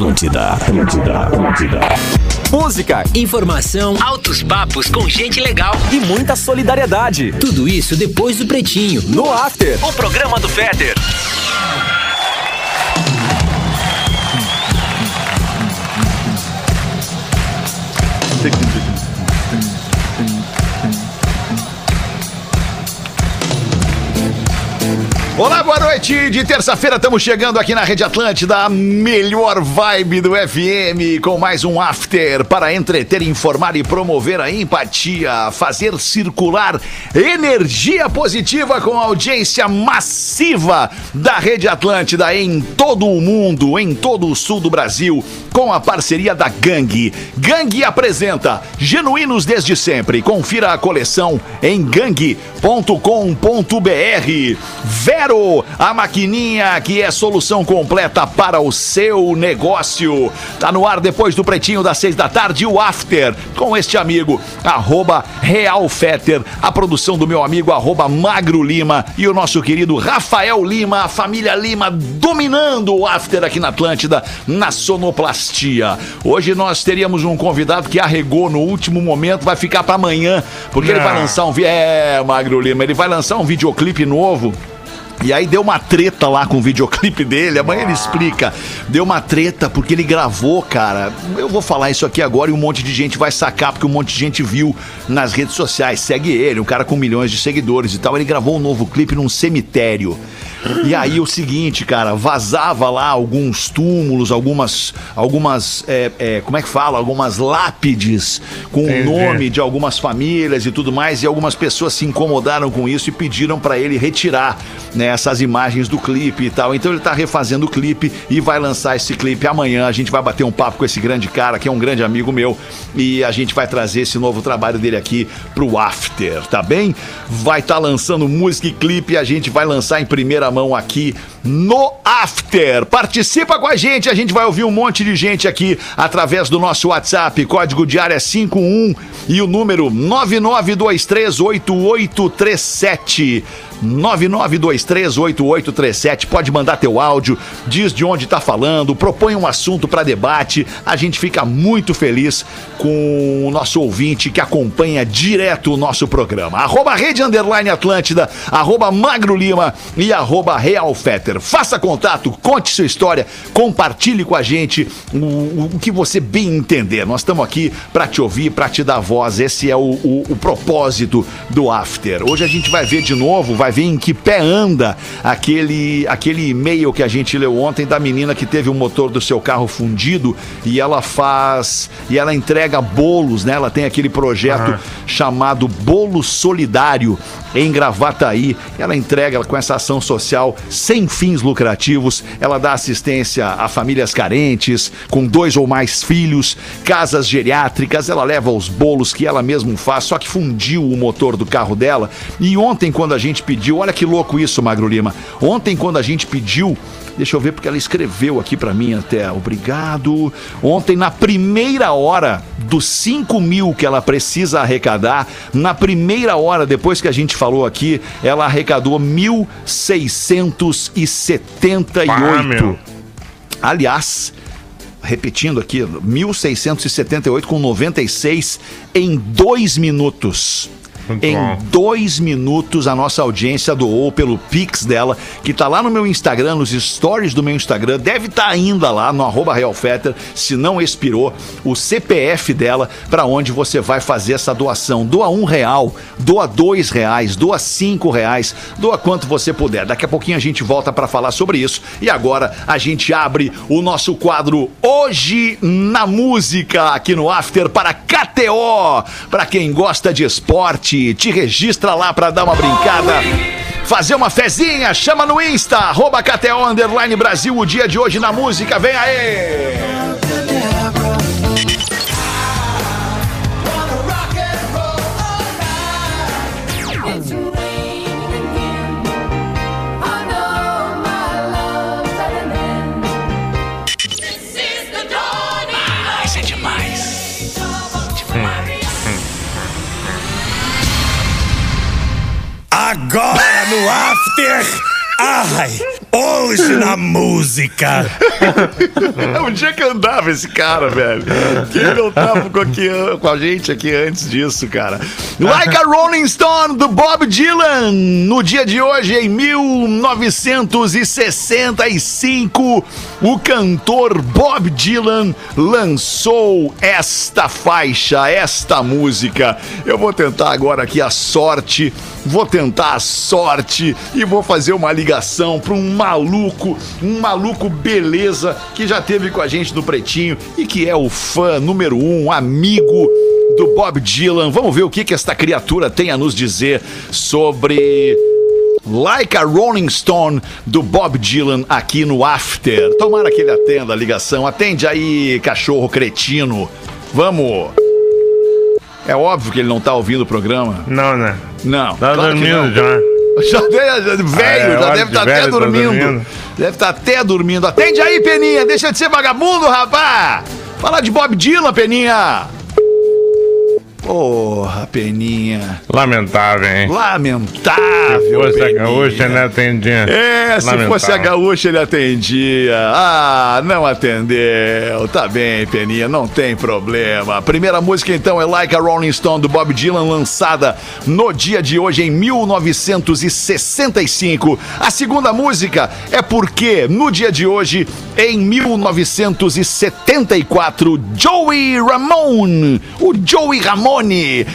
Atlântida, Atlântida, Atlântida. Música, informação, altos papos com gente legal e muita solidariedade. Tudo isso depois do Pretinho. No After, o programa do Fetter. Olá, boa noite. De terça-feira estamos chegando aqui na Rede Atlântida, a melhor vibe do FM, com mais um after para entreter, informar e promover a empatia, fazer circular energia positiva com audiência massiva da Rede Atlântida em todo o mundo, em todo o sul do Brasil, com a parceria da Gangue. Gangue apresenta Genuínos desde sempre. Confira a coleção em gangue.com.br. Vero, a maquininha que é solução completa para o seu negócio. Tá no ar depois do pretinho das seis da tarde, o After, com este amigo, arroba Real Fetter, a produção do meu amigo, arroba Magro Lima e o nosso querido Rafael Lima, a família Lima dominando o After aqui na Atlântida, na sonoplastia. Hoje nós teríamos um convidado que arregou no último momento, vai ficar para amanhã, porque ele vai lançar um... É, Magro Lima, ele vai lançar um videoclipe novo e aí deu uma treta lá com o videoclipe dele, amanhã ele explica. Deu uma treta porque ele gravou, cara. Eu vou falar isso aqui agora e um monte de gente vai sacar, porque um monte de gente viu nas redes sociais. Segue ele, um cara com milhões de seguidores e tal. Ele gravou um novo clipe num cemitério. E aí o seguinte, cara, vazava lá alguns túmulos, algumas, algumas, é, é, como é que fala? Algumas lápides com o nome de algumas famílias e tudo mais. E algumas pessoas se incomodaram com isso e pediram para ele retirar né, essas imagens do clipe e tal. Então ele tá refazendo o clipe e vai lançar esse clipe amanhã. A gente vai bater um papo com esse grande cara, que é um grande amigo meu, e a gente vai trazer esse novo trabalho dele aqui pro After, tá bem? Vai estar tá lançando música e clipe e a gente vai lançar em primeira mão aqui no After. Participa com a gente, a gente vai ouvir um monte de gente aqui através do nosso WhatsApp, código de área 51 e o número 99238837. 99238837. Pode mandar teu áudio, diz de onde tá falando, propõe um assunto para debate. A gente fica muito feliz com o nosso ouvinte que acompanha direto o nosso programa. Arroba Rede Underline Atlântida, arroba Magro Lima e arroba Real Fetter. Faça contato, conte sua história, compartilhe com a gente o, o que você bem entender. Nós estamos aqui para te ouvir, para te dar voz. Esse é o, o, o propósito do After. Hoje a gente vai ver de novo, vai ver em que pé anda aquele, aquele e-mail que a gente leu ontem da menina que teve o motor do seu carro fundido e ela faz e ela entrega bolos, né? Ela tem aquele projeto uhum. chamado Bolo Solidário em Gravataí. Ela entrega com essa ação social sem fins lucrativos. Ela dá assistência a famílias carentes, com dois ou mais filhos, casas geriátricas. Ela leva os bolos que ela mesma faz, só que fundiu o motor do carro dela. E ontem, quando a gente pediu, olha que louco isso, Magro Lima. Ontem, quando a gente pediu Deixa eu ver porque ela escreveu aqui para mim até. Obrigado. Ontem, na primeira hora dos 5 mil que ela precisa arrecadar, na primeira hora, depois que a gente falou aqui, ela arrecadou 1.678. Aliás, repetindo aqui, 1.678 com 96 em dois minutos. Muito em bom. dois minutos, a nossa audiência doou pelo Pix dela, que tá lá no meu Instagram, nos stories do meu Instagram. Deve estar tá ainda lá no arroba Realfetter, se não expirou, o CPF dela, para onde você vai fazer essa doação. Doa um real, doa dois reais, doa cinco reais, doa quanto você puder. Daqui a pouquinho a gente volta para falar sobre isso. E agora a gente abre o nosso quadro Hoje na Música, aqui no After, para KTO, para quem gosta de esporte te registra lá para dar uma brincada. Fazer uma fezinha, chama no Insta, arroba KTO Brasil, o dia de hoje na música, vem aí! Agora no After. Ai, Hoje na música. É um dia que andava esse cara, velho. Que ele não tava com, aqui, com a gente aqui antes disso, cara. Like a Rolling Stone, do Bob Dylan. No dia de hoje, em 1965, o cantor Bob Dylan lançou esta faixa, esta música. Eu vou tentar agora aqui a sorte, vou tentar a sorte e vou fazer uma ligação para um maluco, um maluco beleza que já teve com a gente no Pretinho e que é o fã número um, amigo do Bob Dylan. Vamos ver o que, que esta criatura tem a nos dizer sobre Like a Rolling Stone do Bob Dylan aqui no After. Tomara que ele atenda a ligação. Atende aí, cachorro cretino. Vamos. É óbvio que ele não tá ouvindo o programa. Não, né? Não. Tá claro dormindo já. Já deve, já- velho, Ah, já deve de estar até tá dormindo. dormindo. Deve estar até dormindo. Atende aí, Peninha. Deixa de ser vagabundo, rapá. Fala de Bob Dylan, Peninha. Porra, Peninha. Lamentável, hein? Lamentável, Força Peninha. gaúcha, né, atendia. É, se Lamentável. fosse a gaúcha ele atendia. Ah, não atendeu. Tá bem, Peninha, não tem problema. A primeira música então é Like a Rolling Stone do Bob Dylan, lançada no dia de hoje em 1965. A segunda música é porque no dia de hoje, em 1974, Joey Ramone, o Joey Ramone,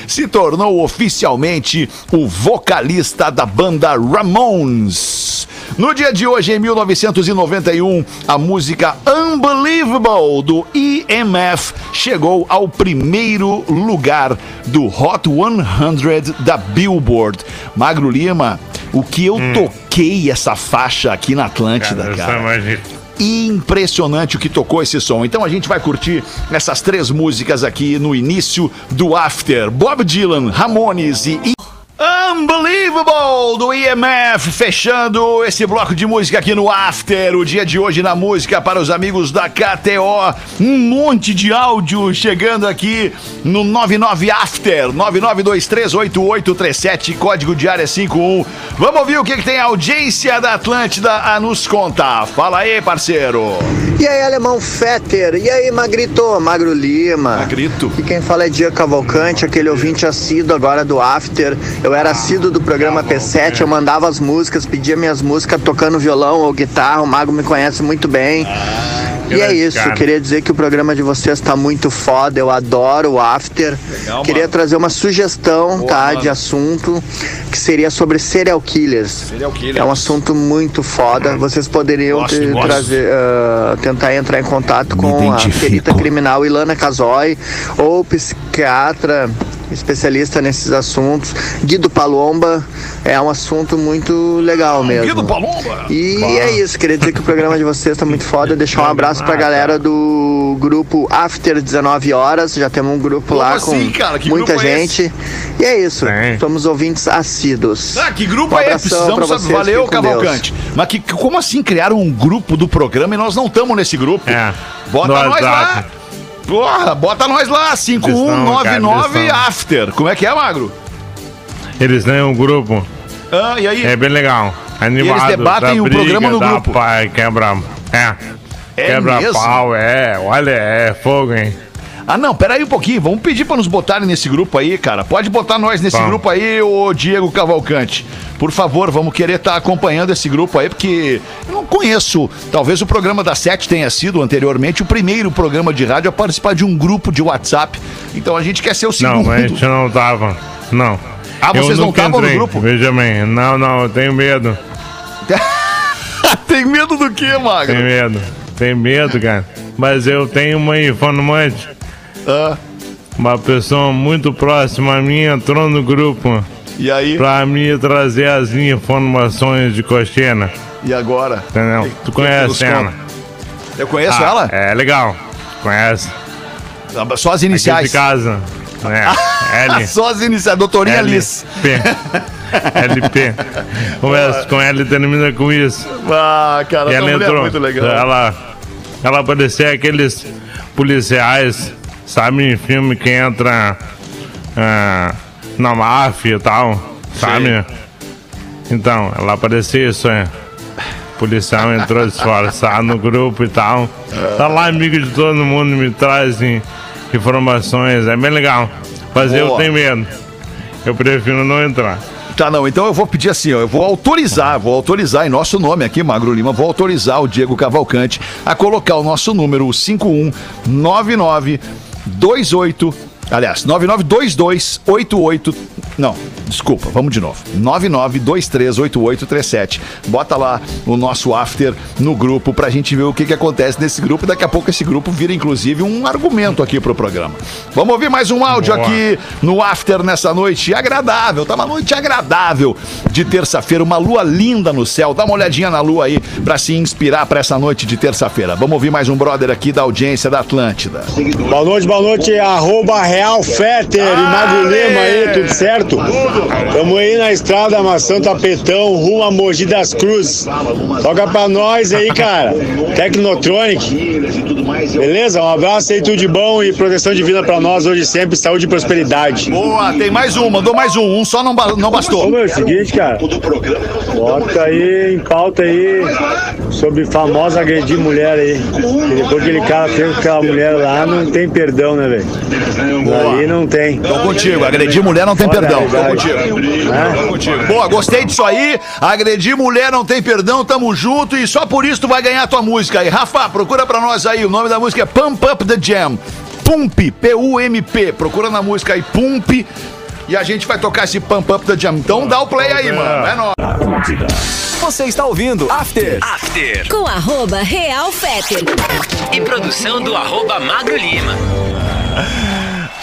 se tornou oficialmente o vocalista da banda Ramones. No dia de hoje, em 1991, a música Unbelievable do EMF chegou ao primeiro lugar do Hot 100 da Billboard. Magro Lima, o que eu toquei essa faixa aqui na Atlântida, Cara, cara. Impressionante o que tocou esse som. Então a gente vai curtir essas três músicas aqui no início do After. Bob Dylan, Ramones e Unbelievable do IMF, fechando esse bloco de música aqui no After, o dia de hoje na música para os amigos da KTO. Um monte de áudio chegando aqui no 99 After, 99238837, código de área 51. Vamos ouvir o que, que tem a audiência da Atlântida a nos contar. Fala aí, parceiro. E aí, Alemão Fetter? E aí, Magrito? Magro Lima? Magrito. E quem fala é Dia Cavalcante, aquele ouvinte assíduo agora do After. Eu era assíduo do programa P7, eu mandava as músicas, pedia minhas músicas tocando violão ou guitarra. O Mago me conhece muito bem. E é isso, cara. queria dizer que o programa de vocês tá muito foda, eu adoro o After. queria trazer uma sugestão, tá, mano. de assunto, que seria sobre serial killers. Serial killers. É um assunto muito foda. Vocês poderiam Gosto, ter- gosto. trazer, ah, tentar entrar em contato com a perita criminal Ilana Casoy ou psiquiatra especialista nesses assuntos. Guido Palomba é um assunto muito legal mesmo. Guido Palomba. E é isso, queria dizer que o programa de vocês tá muito foda. Deixar um abraço pra galera do grupo After 19 Horas. Já temos um grupo Como lá assim, com cara? Que muita grupo é gente. E é isso, Tem. somos ouvintes assíduos. Ah, que grupo Um é? abração Precisamos vocês, Valeu, Cavalcante. Mas que, como assim criaram um grupo do programa e nós não estamos nesse grupo? É. Bota No nós lá. Porra, bota nós lá, cara, 5199 eles são- After. Como é que é, Magro? Eles têm um grupo, Ah, e aí? é bem legal. Animado, debatem dá o programa no grupo. Pai, quebra. É. É quebra mesmo? pau, é. Olha, é fogo, hein? Ah, não, peraí um pouquinho. Vamos pedir pra nos botarem nesse grupo aí, cara. Pode botar nós nesse Vamos. grupo aí, ô Diego Cavalcante. Por favor, vamos querer estar acompanhando esse grupo aí, porque eu não conheço. Talvez o programa da Sete tenha sido anteriormente o primeiro programa de rádio a participar de um grupo de WhatsApp. Então a gente quer ser o segundo. Não, a gente não tava. Não. Ah, vocês Eu não estavam no grupo? Veja bem. Não, não, eu tenho medo. Tem medo do quê, Magro? Tenho medo. Tenho medo, cara. Mas eu tenho uma informante. Ah, Uma pessoa muito próxima a mim entrou no grupo e aí? pra me trazer as informações de coxena. E agora? Entendeu? Que- Tu conhece ela? Eu conheço Ah, ela? É legal. Conhece? Só as Aqui iniciais. de casa. É. L. Só as iniciais. Doutorinha Liz. LP. LP. Começa com L e termina com isso. Ah, cara, E ela é entrou. muito legal. Ela, ela parecia aqueles policiais, sabe, em filme que entra ah, na máfia e tal, sabe? Então, ela parecia isso, é. policial entrou disfarçado no grupo e tal. Tá lá, amigo de todo mundo, me trazem informações. É bem legal. Mas eu Boa. tenho medo. Eu prefiro não entrar. Tá, não. Então eu vou pedir assim, ó. Eu vou autorizar, vou autorizar em nosso nome aqui, Magro Lima, vou autorizar o Diego Cavalcante a colocar o nosso número, o 519928. Aliás, 992288. Não, desculpa, vamos de novo. 99238837. Bota lá o nosso after no grupo pra gente ver o que, que acontece nesse grupo. Daqui a pouco esse grupo vira, inclusive, um argumento aqui pro programa. Vamos ouvir mais um áudio Boa. aqui no after nessa noite agradável. Tá uma noite agradável de terça-feira, uma lua linda no céu. Dá uma olhadinha na lua aí pra se inspirar pra essa noite de terça-feira. Vamos ouvir mais um brother aqui da audiência da Atlântida. Boa noite, boa noite, arroba Real Fetter e Mago Lima aí, tudo certo? Tamo aí na estrada Maçã Tapetão, rumo a Mogi das Cruzes. Toca pra nós aí, cara. Tecnotronic. Beleza? Um abraço aí, tudo de bom e proteção divina pra nós hoje sempre, saúde e prosperidade. Boa, tem mais um, mandou mais um. Um só não, não Ô, bastou. meu, é o seguinte, cara. Bota aí em pauta aí sobre famosa agredir mulher aí. E depois que aquele cara fez com aquela mulher lá, não tem perdão, né, velho? Ali não tem. Tô contigo, agredir mulher não tem Olha a perdão. Tô contigo. Né? Tô contigo. Boa, gostei disso aí. Agredir mulher não tem perdão, tamo junto e só por isso tu vai ganhar a tua música aí. Rafa, procura pra nós aí. O nome da música é Pump Up the Jam. Pump, P-U-M-P. Procura na música aí, Pump. E a gente vai tocar esse Pump Up the Jam. Então dá o play aí, mano. É nóis. Você está ouvindo After. After. Com arroba Real Fetter. E produção do arroba Magro Lima.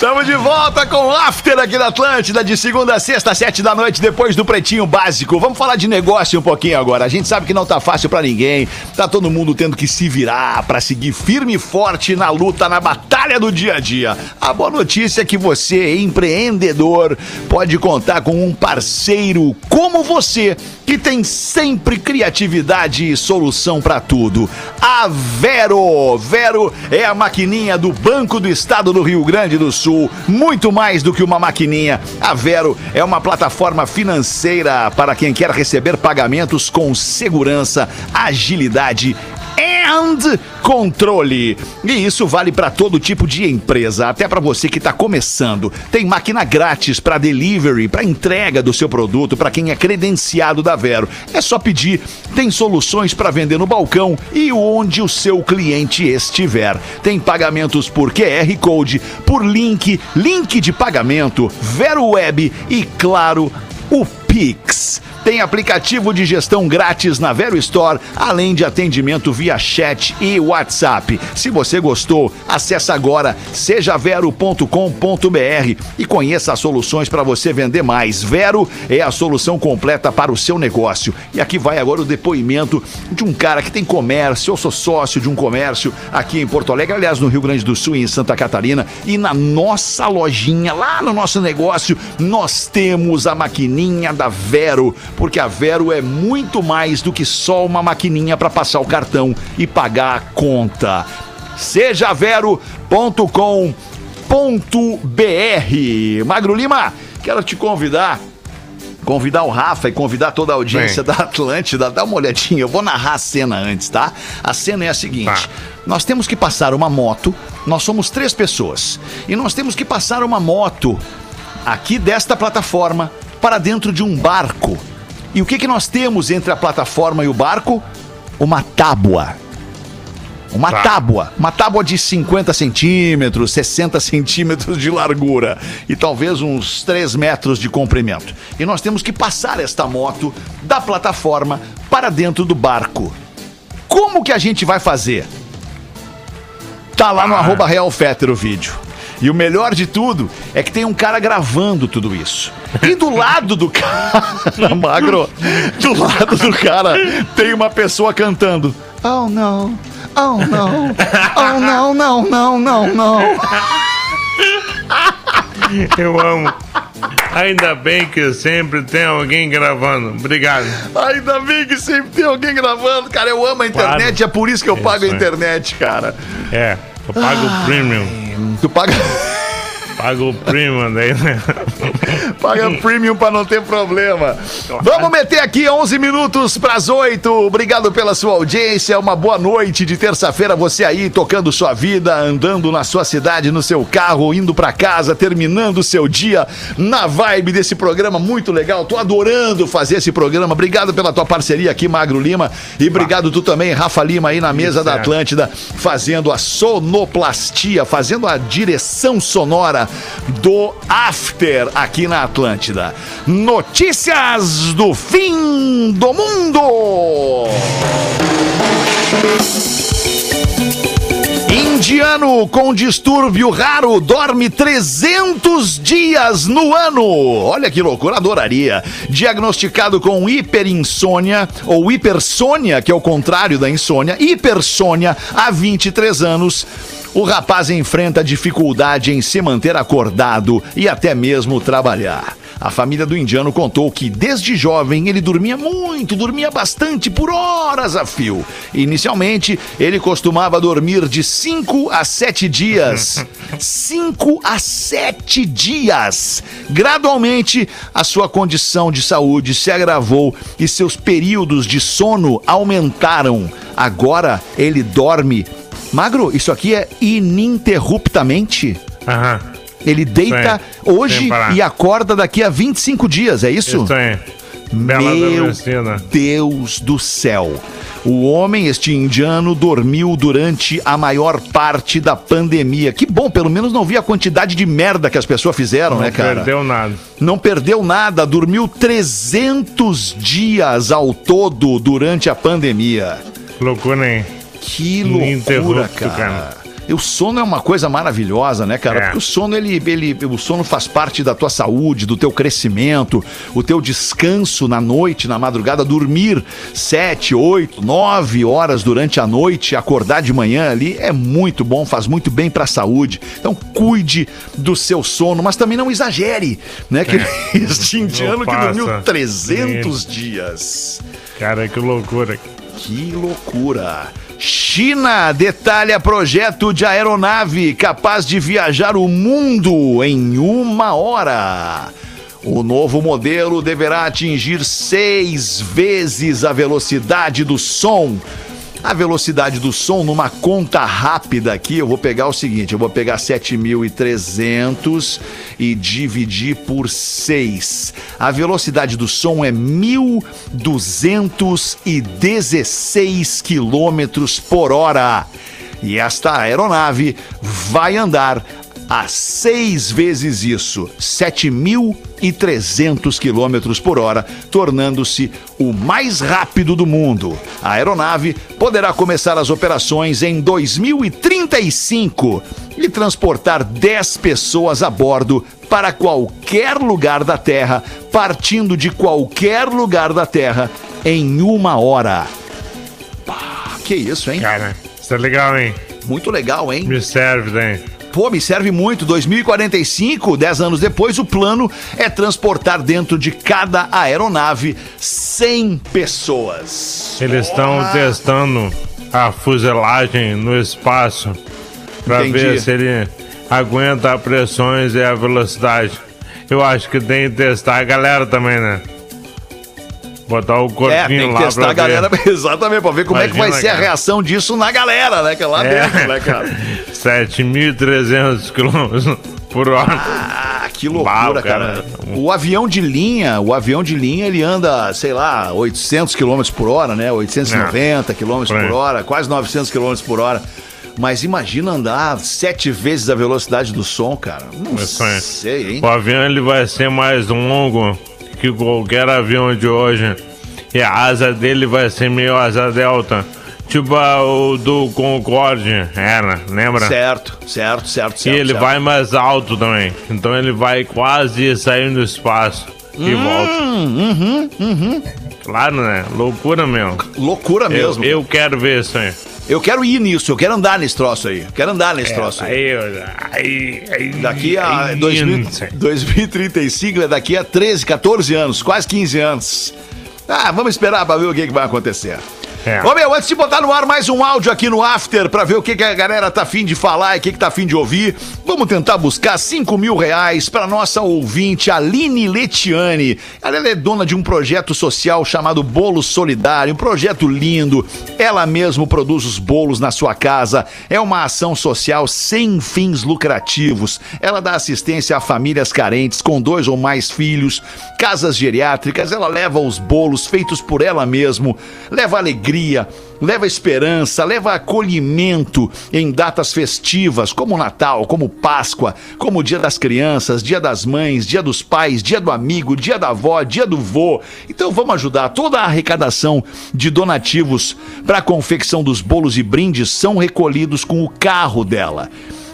Estamos de volta com o After aqui na Atlântida, de segunda a sexta, sete da noite, depois do Pretinho Básico. Vamos falar de negócio um pouquinho agora. A gente sabe que não tá fácil pra ninguém, tá todo mundo tendo que se virar pra seguir firme e forte na luta, na batalha do dia a dia. A boa notícia é que você, empreendedor, pode contar com um parceiro como você, que tem sempre criatividade e solução pra tudo. A Vero. Vero é a maquininha do Banco do Estado do Rio Grande do Sul. Muito mais do que uma maquininha. A Vero é uma plataforma financeira para quem quer receber pagamentos com segurança, agilidade and controle. E isso vale para todo tipo de empresa, até para você que está começando. Tem máquina grátis para delivery, para entrega do seu produto, para quem é credenciado da Vero. É só pedir. Tem soluções para vender no balcão e onde o seu cliente estiver. Tem pagamentos por QR Code, por link, link de pagamento, Vero Web e claro, o Pix. Tem aplicativo de gestão grátis na Vero Store, além de atendimento via chat e WhatsApp. Se você gostou, acesse agora sejavero.com.br e conheça as soluções para você vender mais. Vero é a solução completa para o seu negócio. E aqui vai agora o depoimento de um cara que tem comércio. Eu sou sócio de um comércio aqui em Porto Alegre, aliás, no Rio Grande do Sul e em Santa Catarina. E na nossa lojinha, lá no nosso negócio, nós temos a maquininha da Vero, porque a Vero é muito mais do que só uma maquininha para passar o cartão e pagar a conta. Sejavero.com.br Magro Lima, quero te convidar convidar o Rafa e convidar toda a audiência Bem. da Atlântida, dá uma olhadinha. Eu vou narrar a cena antes, tá? A cena é a seguinte: Tá. nós temos que passar uma moto, nós somos três pessoas, e nós temos que passar uma moto aqui desta plataforma para dentro de um barco. E o que, que nós temos entre a plataforma e o barco? Uma tábua. Uma Tá. tábua, uma tábua de 50 centímetros, 60 centímetros de largura e talvez uns 3 metros de comprimento. E nós temos que passar esta moto da plataforma para dentro do barco. Como que a gente vai fazer? Tá lá no arroba Real Fetter o vídeo. E o melhor de tudo é que tem um cara gravando tudo isso. E do lado do cara, magro, do lado do cara tem uma pessoa cantando. Oh não, oh não, oh não, não, não, não, não. Eu amo. Ainda bem que sempre tem alguém gravando. Obrigado. Ainda bem que sempre tem alguém gravando, cara. Eu amo a internet, Claro. é por isso que eu pago a Isso, é. internet, cara. É, eu pago o premium. Tu paga. Paga o premium daí, né? Paga premium pra não ter problema. Vamos meter aqui 11 minutos pras 8. Obrigado pela sua audiência. Uma boa noite de terça-feira. Você aí tocando sua vida, andando na sua cidade, no seu carro, indo pra casa, terminando o seu dia na vibe desse programa muito legal. Tô adorando fazer esse programa. Obrigado pela tua parceria aqui, Magro Lima. E obrigado tu também, Rafa Lima, aí na mesa da certo. Atlântida, fazendo a sonoplastia, fazendo a direção sonora do After aqui na Atlântida. Notícias do fim do mundo! Indiano com distúrbio raro dorme 300 dias no ano. Olha que loucura, adoraria. Diagnosticado com hiperinsônia ou hipersônia, que é o contrário da insônia, hipersônia há 23 anos. O rapaz enfrenta dificuldade em se manter acordado e até mesmo trabalhar. A família do indiano contou que desde jovem ele dormia muito, dormia bastante por horas a fio. Inicialmente, ele costumava dormir de 5 a 7 dias. 5 a 7 dias. Gradualmente, a sua condição de saúde se agravou e seus períodos de sono aumentaram. Agora ele dorme. Magro, isso aqui é ininterruptamente? Aham. Ele deita hoje e acorda daqui a 25 dias, é isso? Isso aí. Bela Meu. Deus do céu. O homem, este indiano, dormiu durante a maior parte da pandemia. Que bom, pelo menos não vi a quantidade de merda que as pessoas fizeram, Não né, cara? perdeu nada. Não perdeu nada, dormiu 300 dias ao todo durante a pandemia. Loucura, hein? Que loucura, cara. E o sono é uma coisa maravilhosa, né, cara? É. Porque o sono, ele, ele, o sono faz parte da tua saúde, do teu crescimento, o teu descanso na noite, na madrugada, dormir sete, oito, nove horas durante a noite, acordar de manhã ali é muito bom, faz muito bem pra saúde. Então cuide do seu sono, mas também não exagere, né? Que este indiano que É. dormiu 300 dias. Cara, que loucura. Que loucura! China detalha projeto de aeronave capaz de viajar o mundo em uma hora. O novo modelo deverá atingir seis vezes a velocidade do som. A velocidade do som, numa conta rápida aqui, eu vou pegar o seguinte: eu vou pegar 7.300 e dividir por 6. A velocidade do som é 1.216 quilômetros por hora. E esta aeronave vai andar a seis vezes isso, 7.300 quilômetros por hora, tornando-se o mais rápido do mundo. A aeronave poderá começar as operações em 2035 e transportar 10 pessoas a bordo para qualquer lugar da Terra, partindo de qualquer lugar da Terra em uma hora. Pá, que isso, hein? Cara, isso é legal, hein? Muito legal, hein? Me serve, daí. Pô, me serve muito. 2045, 10 anos depois, o plano é transportar dentro de cada aeronave 100 pessoas. Eles estão testando a fuselagem no espaço para ver se ele aguenta as pressões e a velocidade. Eu acho que tem que testar a galera também, né? Botar o corpinho É, tem que testar a galera, ver. exatamente, pra ver como é que vai Imagina, ser a cara. reação disso na galera, né? Que é lá É. dentro, né, cara? 7.300 km por hora. Ah, que loucura, cara. cara. O avião de linha, o avião de linha, ele anda, sei lá, 800 km por hora, né? 890 km Por hora, quase 900 km por hora. Mas imagina andar sete vezes a velocidade do som, cara. Não Isso aí. sei, hein? O avião ele vai ser mais longo que qualquer avião de hoje. E a asa dele vai ser meio asa delta. Tipo o do Concorde era, lembra? Certo, certo, certo, E certo. ele certo. vai mais alto também. Então ele vai quase sair do espaço e volta. Hum, uhum, Claro, né? Loucura mesmo. Loucura Eu, mesmo. eu quero ver isso aí. Eu quero ir nisso, eu quero andar nesse troço aí. Quero andar nesse troço aí. Aí, eu- aí, Daqui a aí, 2000 não sei. 2035 é daqui a 13, 14 anos, quase 15 anos. Ah, vamos esperar para ver o que, que vai acontecer. É. Ô meu, antes de botar no ar mais um áudio aqui no After pra ver o que, que a galera tá afim de falar e o que, que tá afim de ouvir, vamos tentar buscar 5 mil reais pra nossa ouvinte Aline Letiane. Ela é dona de um projeto social chamado Bolo Solidário, um projeto lindo. Ela mesmo produz os bolos na sua casa. É uma ação social sem fins lucrativos. Ela dá assistência a famílias carentes com dois ou mais filhos, casas geriátricas. Ela leva os bolos feitos por ela mesmo, leva alegria, leva esperança, leva acolhimento em datas festivas, como Natal, como Páscoa, como Dia das Crianças, Dia das Mães, Dia dos Pais, Dia do Amigo, Dia da Avó, Dia do Vô. Então vamos ajudar. Toda a arrecadação de donativos para a confecção dos bolos e brindes são recolhidos com o carro dela.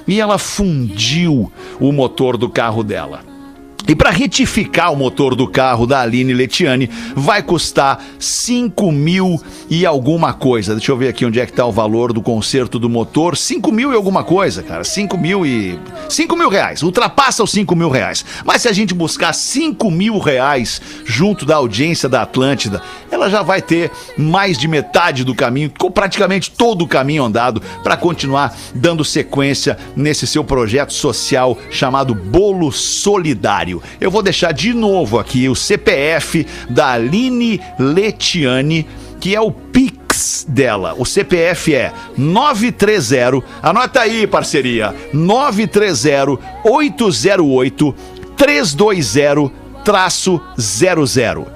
E ela fundiu o motor do carro dela. E para retificar o motor do carro da Aline Letiane vai custar 5 mil e alguma coisa. Deixa eu ver aqui onde é que tá o valor do conserto do motor. 5 mil e alguma coisa, cara. 5 mil e. 5 mil reais. Ultrapassa os 5 mil reais. Mas se a gente buscar 5 mil reais junto da audiência da Atlântida, ela já vai ter mais de metade do caminho, praticamente todo o caminho andado, para continuar dando sequência nesse seu projeto social chamado Bolo Solidário. Eu vou deixar de novo aqui o CPF da Aline Letiane, que é o Pix dela. O CPF é 930, anota aí, parceria, 930 808 320 traço 00.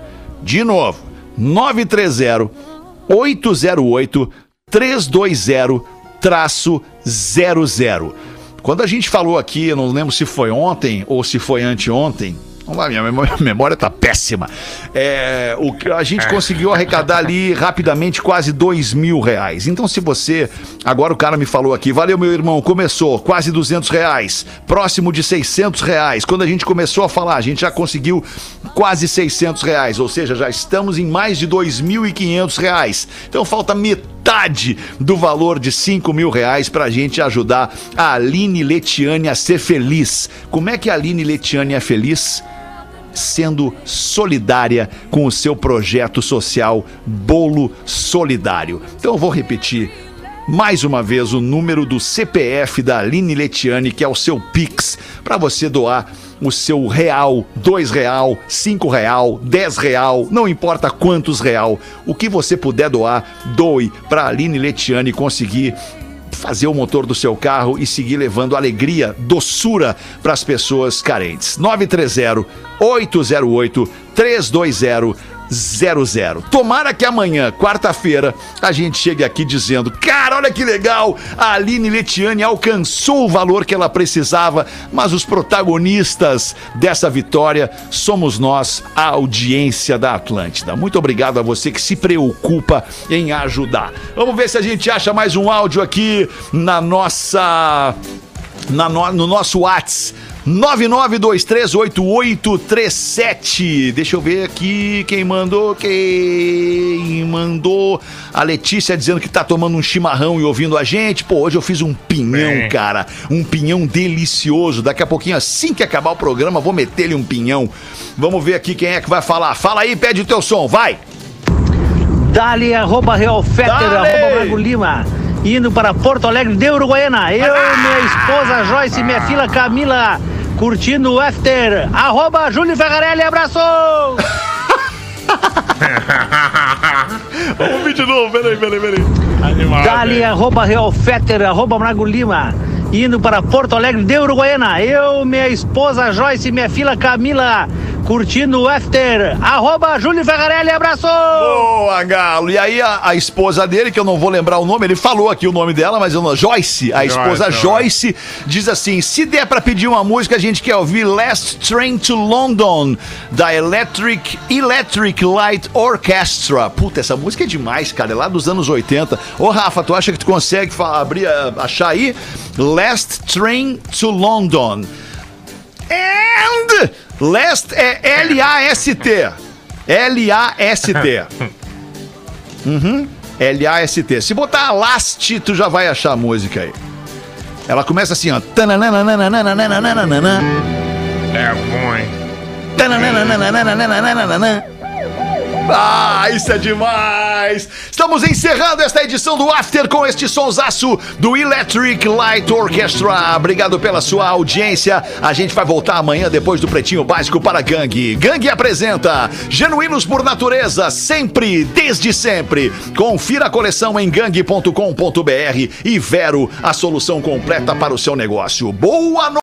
De novo, 930 808 320 traço 00. Quando a gente falou aqui, eu não lembro se foi ontem ou se foi anteontem. Vamos lá, minha memória, memória tá péssima. É, o que a gente conseguiu arrecadar ali rapidamente quase dois mil reais. Então, se você. Agora o cara me falou aqui, valeu, meu irmão, começou quase 200 reais, próximo de 600 reais. Quando a gente começou a falar, a gente já conseguiu quase 600 reais, ou seja, já estamos em mais de 2.500 reais. Então, falta metade do valor de 5 mil reais pra gente ajudar a Aline Letiane a ser feliz. Como é que a Aline Letiane é feliz? sendo solidária com o seu projeto social Bolo Solidário. Então eu vou repetir mais uma vez o número do CPF da Aline Letiane, que é o seu Pix, para você doar o seu real, dois real, cinco real, dez real, não importa quantos real, o que você puder doar, doe para Aline Letiane conseguir fazer o motor do seu carro e seguir levando alegria, doçura para as pessoas carentes. 930 808 320 00. Tomara que amanhã, quarta-feira, a gente chegue aqui dizendo: Cara, olha que legal! A Aline Letiane alcançou o valor que ela precisava, mas os protagonistas dessa vitória somos nós, a audiência da Atlântida. Muito obrigado a você que se preocupa em ajudar. Vamos ver se a gente acha mais um áudio aqui na nossa. Na no, no nosso WhatsApp. 99238837. Deixa eu ver aqui quem mandou. Quem mandou? A Letícia dizendo que tá tomando um chimarrão e ouvindo a gente. Pô, hoje eu fiz um pinhão, Bem. cara. Um pinhão delicioso. Daqui a pouquinho, assim que acabar o programa, vou meter-lhe um pinhão. Vamos ver aqui quem é que vai falar. Fala aí, pede o teu som, vai. Dali, arroba Real Fetter, arroba Mago Lima. Indo para Porto Alegre de Uruguaiana. Eu, minha esposa Joyce e minha filha Camila, curtindo o after. Arroba Júlio Ferrarelli, abraço! Vamos ouvir de novo, peraí, peraí, peraí. Animal. Dali, velho. arroba Real Fetter, arroba Mago Lima. Indo para Porto Alegre de Uruguaiana. Eu, minha esposa Joyce e minha filha Camila, curtindo o after. Arroba Júlio Ferrarelli, abraço! Boa, Galo. E aí a, a esposa dele, que eu não vou lembrar o nome, ele falou aqui o nome dela, mas eu não. Joyce, a esposa Joyce. Joyce, diz assim: se der pra pedir uma música, a gente quer ouvir Last Train to London, da Electric Electric Light Orchestra. Puta, essa música é demais, cara. É lá dos anos 80. Ô, Rafa, tu acha que tu consegue abrir, a- achar aí? Last Train to London. Last é L-A-S-T. L-A-S-T. Uhum. L-A-S-T. Se botar Last, tu já vai achar a música aí. Ela começa assim, ó. É ruim. Ah, isso é demais! Estamos encerrando esta edição do After com este sonsaço do Electric Light Orchestra. Obrigado pela sua audiência. A gente vai voltar amanhã depois do Pretinho Básico para Gangue. Gangue apresenta Genuínos por Natureza, sempre, desde sempre. Confira a coleção em gangue.com.br e Vero, a solução completa para o seu negócio. Boa noite!